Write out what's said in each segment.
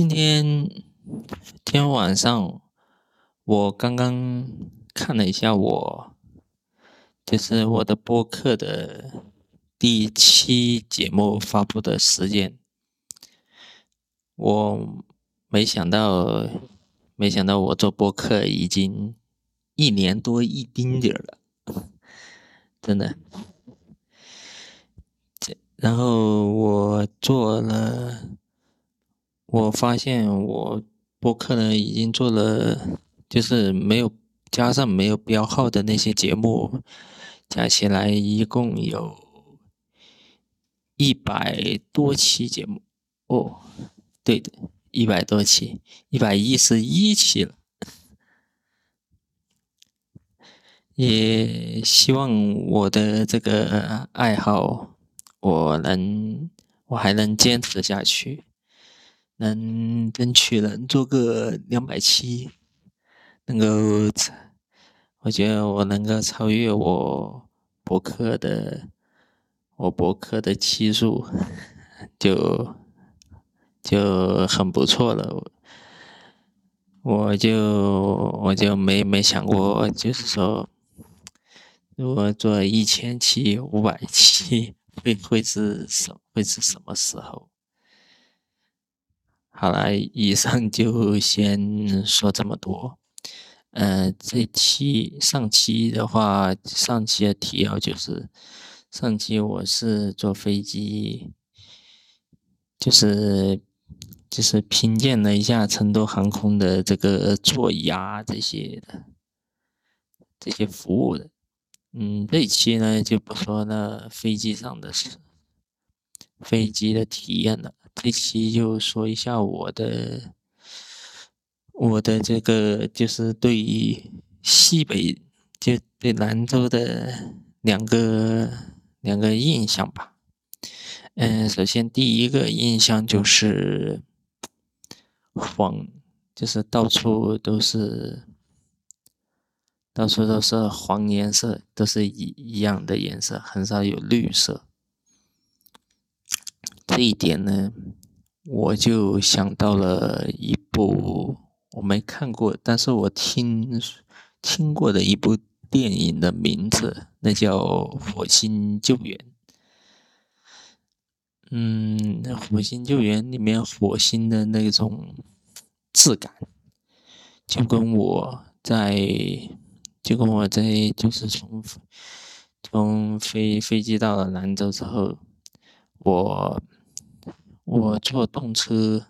今天天晚上我刚刚看了一下我就是我的播客的第七节目发布的时间，我没想到没想到我做播客已经一年多一丁点儿了，真的。然后我做了。我发现我播客呢已经做了，就是没有加上没有标号的那些节目，加起来一共有一百多期节目。哦，对的，一百多期，一百一十一期了。也希望我的这个爱好，我能，我还能坚持下去。能争取能做个两百七，能够，我觉得我能够超越我博客的，我博客的期数，就就很不错了。我就我就没没想过，就是说，如果做一千期、五百期，会会是什会是什么时候？好了，以上就先说这么多。呃，这期上期的话，上期的提要就是，上期我是坐飞机，就是就是品鉴了一下成都航空的这个座椅啊这些的这些服务的。嗯，这一期呢就不说那飞机上的事，飞机的体验了。这期就说一下我的，我的这个就是对于西北，就对兰州的两个两个印象吧。嗯，首先第一个印象就是黄，就是到处都是，到处都是黄颜色，都是一一样的颜色，很少有绿色。这一点呢，我就想到了一部我没看过，但是我听听过的一部电影的名字，那叫《火星救援》。嗯，《那火星救援》里面火星的那种质感，就跟我在，就跟我在，就是从从飞飞机到了兰州之后，我。我坐动车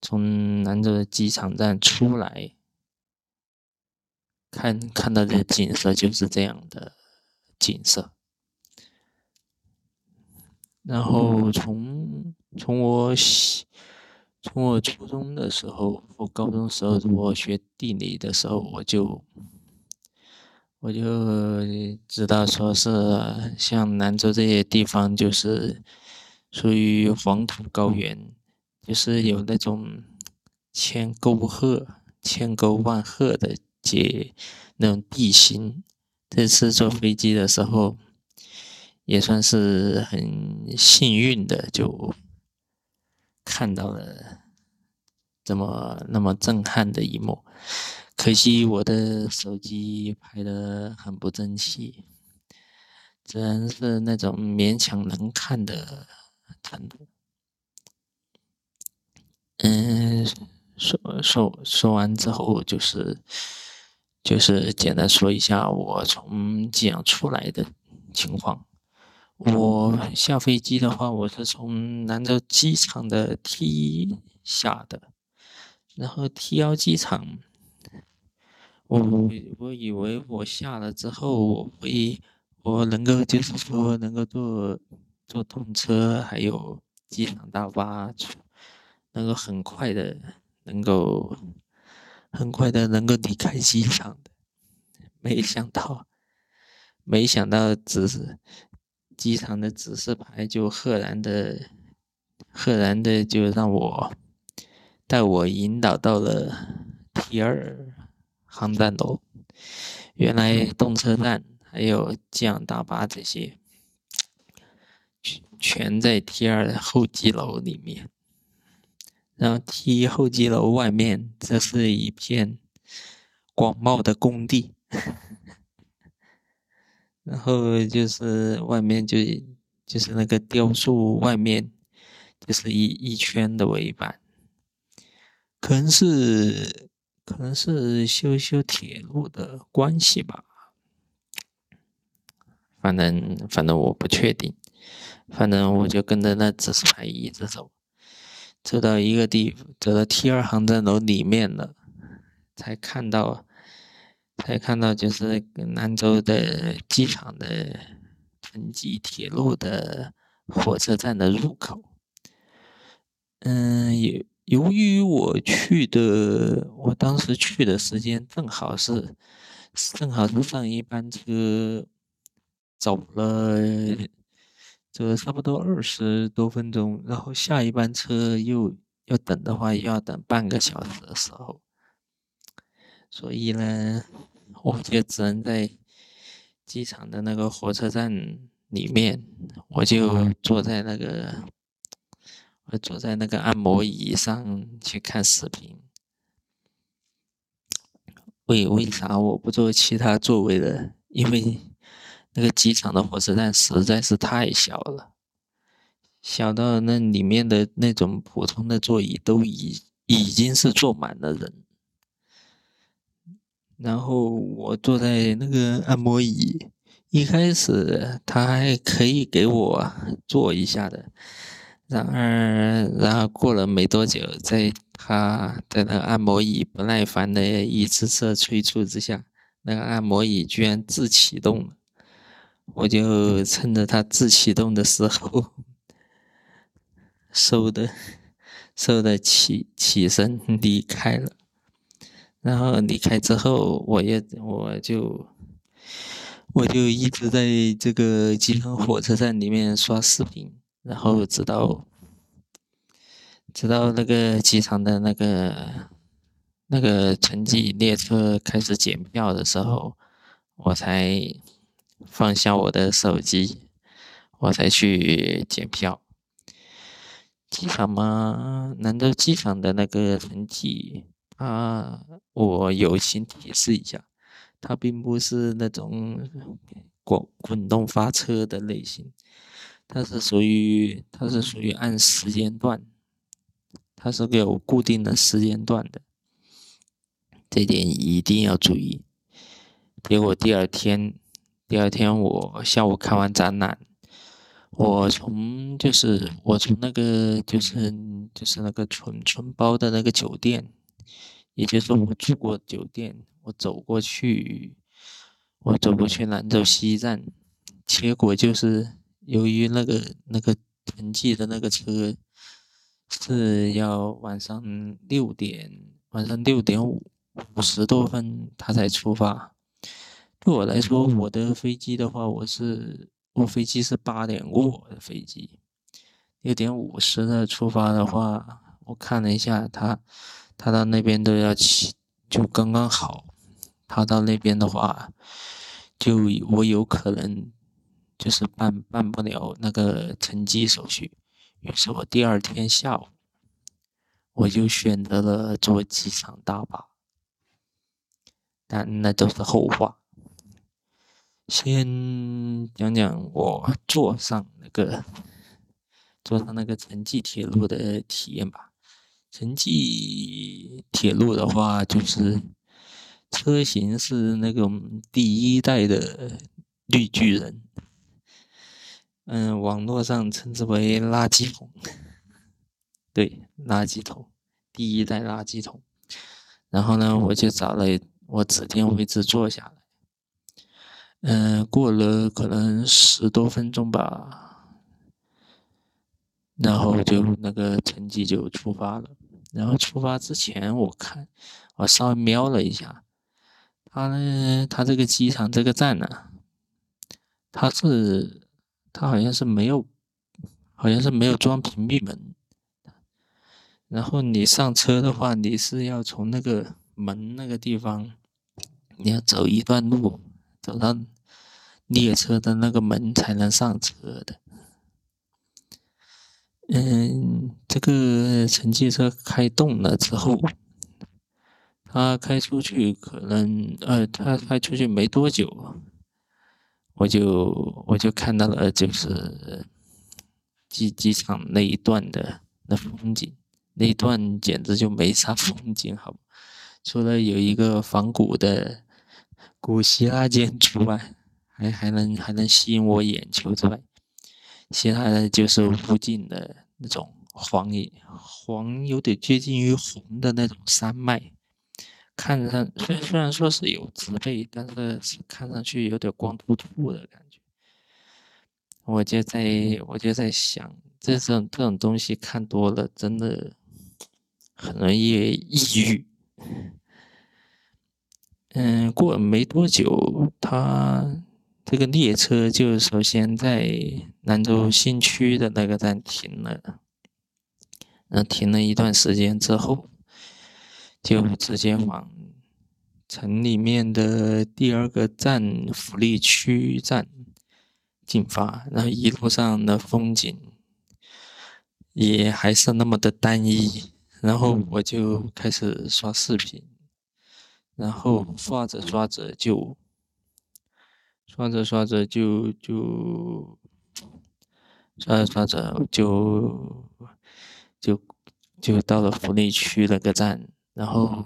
从兰州的机场站出来，看看到的景色就是这样的景色。然后从从我从我初中的时候，我高中时候我学地理的时候，我就我就知道说是像兰州这些地方就是。属于黄土高原，就是有那种千沟壑、千沟万壑的结那种地形。这次坐飞机的时候，也算是很幸运的，就看到了这么那么震撼的一幕。可惜我的手机拍的很不争气，只能是那种勉强能看的。嗯，说说说完之后，就是就是简单说一下我从机场出来的情况。我下飞机的话，我是从兰州机场的 T 下的，然后 T 幺机场，我我以为我下了之后，我会我能够就是说能够坐。坐动车还有机场大巴，能够很快的，能够很快的能够离开机场的，没想到，没想到指示机场的指示牌就赫然的，赫然的就让我带我引导到了 T 二航站楼，原来动车站还有机场大巴这些。全在 T 二的候机楼里面，然后 T 一候机楼外面，这是一片广袤的工地，然后就是外面就就是那个雕塑外面，就是一一圈的围板，可能是可能是修修铁路的关系吧，反正反正我不确定，反正我就跟着那指示牌一直走。走到一个地，走到 T 二航站楼里面了，才看到，才看到就是兰州的机场的城际铁路的火车站的入口。嗯，由由于我去的，我当时去的时间正好是，正好是上一班车走了。走了差不多二十多分钟，然后下一班车又要等的话，要等半个小时的时候，所以呢，我就只能在机场的那个火车站里面，我就坐在那个，我坐在那个按摩椅上去看视频。为为啥我不坐其他座位的？因为。那个机场的火车站实在是太小了，小到那里面的那种普通的座椅都已已经是坐满了人。然后我坐在那个按摩椅，一开始他还可以给我坐一下的，然而，然后过了没多久，在他在那个按摩椅不耐烦的一次次催促之下，那个按摩椅居然自启动了。我就趁着他自启动的时候，嗖的嗖的起起身离开了。然后离开之后，我也我就我就一直在这个机场火车站里面刷视频，然后直到直到那个机场的那个那个城际列车开始检票的时候，我才。放下我的手机，我才去检票。机场嘛，难道机场的那个成绩啊，我友情提示一下，它并不是那种滚滚动发车的类型，它是属于它是属于按时间段，它是有固定的时间段的，这点一定要注意。结果第二天。第二天我下午看完展览，我从就是我从那个就是就是那个纯纯包的那个酒店，也就是我住过酒店，我走过去，我走过去兰州西站，结果就是由于那个那个城际的那个车是要晚上六点晚上六点五五十多分他才出发。对我来说，我的飞机的话，我是我飞机是八点过的飞机，六点五十的出发的话，我看了一下，他他到那边都要起，就刚刚好。他到那边的话，就我有可能就是办办不了那个乘机手续，于是我第二天下午我就选择了坐机场大巴，但那都是后话。先讲讲我坐上那个坐上那个城际铁路的体验吧。城际铁路的话，就是车型是那种第一代的绿巨人，嗯，网络上称之为垃圾桶，对，垃圾桶，第一代垃圾桶。然后呢，我就找了我指定位置坐下了。嗯，过了可能十多分钟吧，然后就那个成绩就出发了。然后出发之前，我看我稍微瞄了一下，他呢，他这个机场这个站呢，他是他好像是没有，好像是没有装屏蔽门。然后你上车的话，你是要从那个门那个地方，你要走一段路，走到。列车的那个门才能上车的，嗯，这个城际车开动了之后，他开出去可能呃，他开出去没多久，我就我就看到了就是机机场那一段的那风景，那一段简直就没啥风景，好，除了有一个仿古的古希腊建筑外，还还能还能吸引我眼球之外，其他的就是无尽的那种。黄黄有点接近于红的那种山脉，看上虽虽然说是有植被，但是看上去有点光秃秃的感觉。我就在我就在想，这种这种东西看多了，真的很容易抑郁。嗯，过没多久，他这个列车就首先在兰州新区的那个站停了。那停了一段时间之后，就直接往城里面的第二个站福利区站进发。然后一路上的风景也还是那么的单一。然后我就开始刷视频，然后刷着刷着就刷着刷着就就刷着刷着就。就就到了福利区那个站，然后，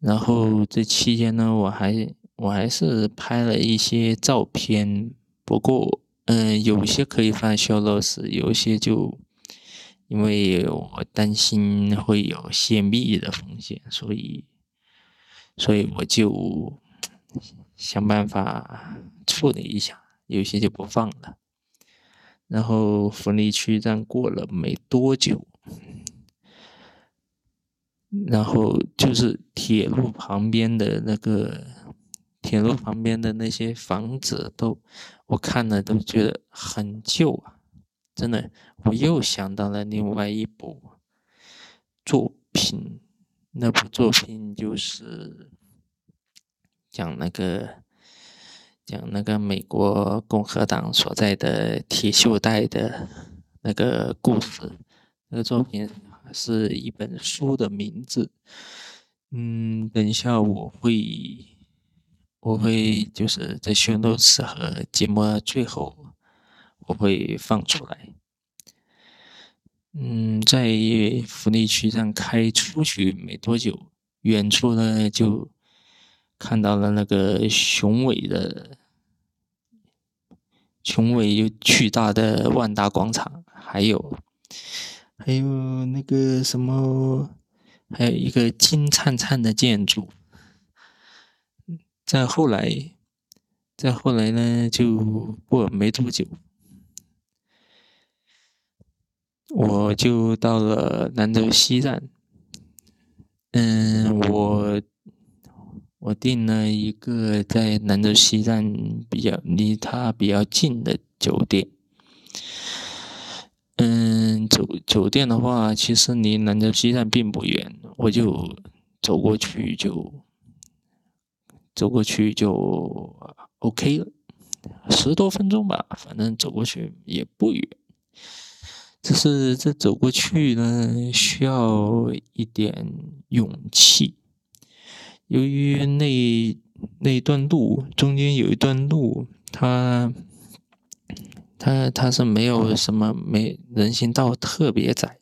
然后这期间呢，我还我还是拍了一些照片，不过，嗯，有些可以放 show notes，有些就因为我担心会有泄密的风险，所以，所以我就想办法处理一下，有些就不放了。然后福利区站过了没多久，然后就是铁路旁边的那个铁路旁边的那些房子都，我看了都觉得很旧啊，真的，我又想到了另外一部作品，那部作品就是讲那个。讲那个美国共和党所在的铁锈带的那个故事，那个作品是一本书的名字。嗯，等一下我会我会就是在宣读词和节目最后我会放出来。嗯，在福利区站开出去没多久，远处呢就看到了那个雄伟的。雄伟又巨大的万达广场，还有，还有那个什么，还有一个金灿灿的建筑。再后来，再后来呢，就过没多久，我就到了兰州西站。嗯，我。我订了一个在兰州西站比较离它比较近的酒店。嗯，酒酒店的话，其实离兰州西站并不远，我就走过去就走过去就 OK 了，十多分钟吧，反正走过去也不远。只是这走过去呢，需要一点勇气。由于那那段路中间有一段路，它它它是没有什么没人行道特别窄。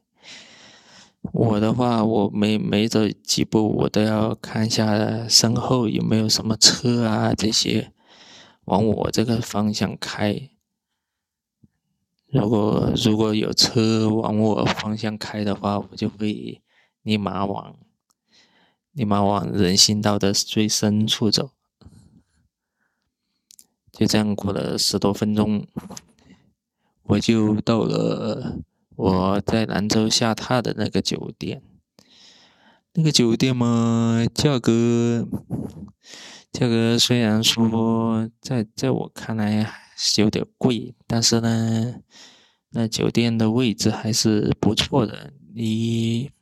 我的话，我每每走几步，我都要看一下身后有没有什么车啊这些往我这个方向开。如果如果有车往我方向开的话，我就会立马往。立马往人行道的最深处走，就这样过了十多分钟，我就到了我在兰州下榻的那个酒店。那个酒店嘛，价格价格虽然说在在我看来是有点贵，但是呢，那酒店的位置还是不错的，你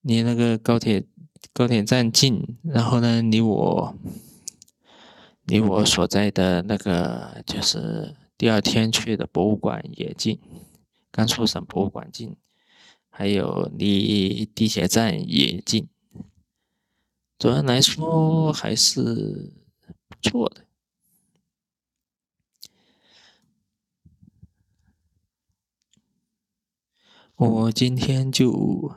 你那个高铁。高铁站近，然后呢，离我离我所在的那个就是第二天去的博物馆也近，甘肃省博物馆近，还有离地铁站也近。总的来说还是不错的。我今天就，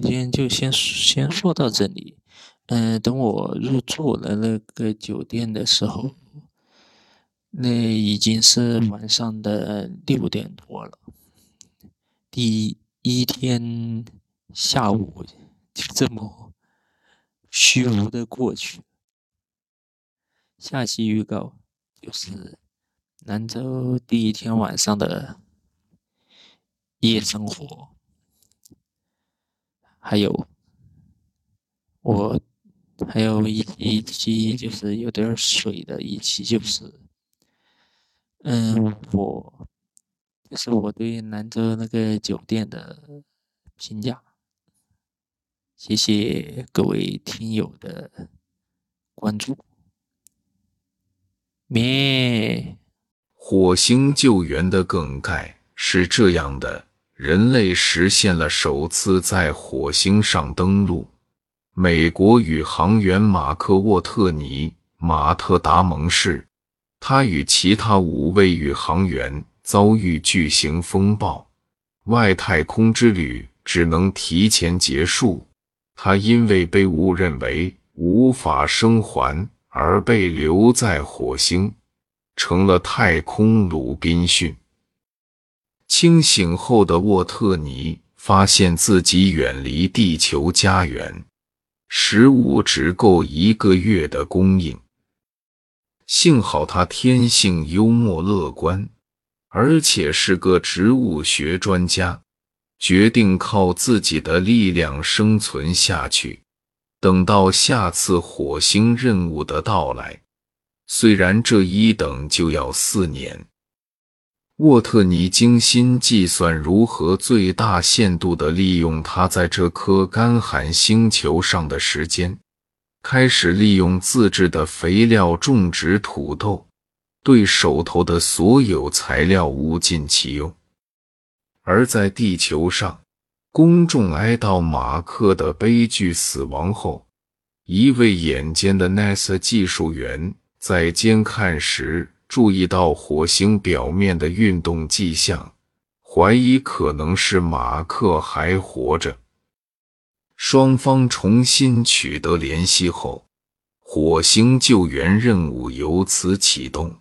今天就先先说到这里。嗯，等我入住了那个酒店的时候，那已经是晚上的六点多了。第一天下午就这么虚无的过去。下期预告就是兰州第一天晚上的。夜生活，还有我，还有一一期就是有点水的一期，就是，嗯，我就是我对兰州那个酒店的评价。谢谢各位听友的关注。咩，火星救援的梗概是这样的。人类实现了首次在火星上登陆。美国宇航员马克·沃特尼·马特·达蒙氏，他与其他五位宇航员遭遇巨型风暴，外太空之旅只能提前结束。他因为被误认为无法生还而被留在火星，成了太空鲁滨逊。清醒后的沃特尼发现自己远离地球家园，食物只够一个月的供应。幸好他天性幽默乐观，而且是个植物学专家，决定靠自己的力量生存下去。等到下次火星任务的到来，虽然这一等就要四年。沃特尼精心计算如何最大限度地利用他在这颗干旱星球上的时间，开始利用自制的肥料种植土豆，对手头的所有材料物尽其用。而在地球上，公众哀悼马克的悲剧死亡后，一位眼尖的 NASA 技术员在监看时。注意到火星表面的运动迹象，怀疑可能是马克还活着。双方重新取得联系后，火星救援任务由此启动。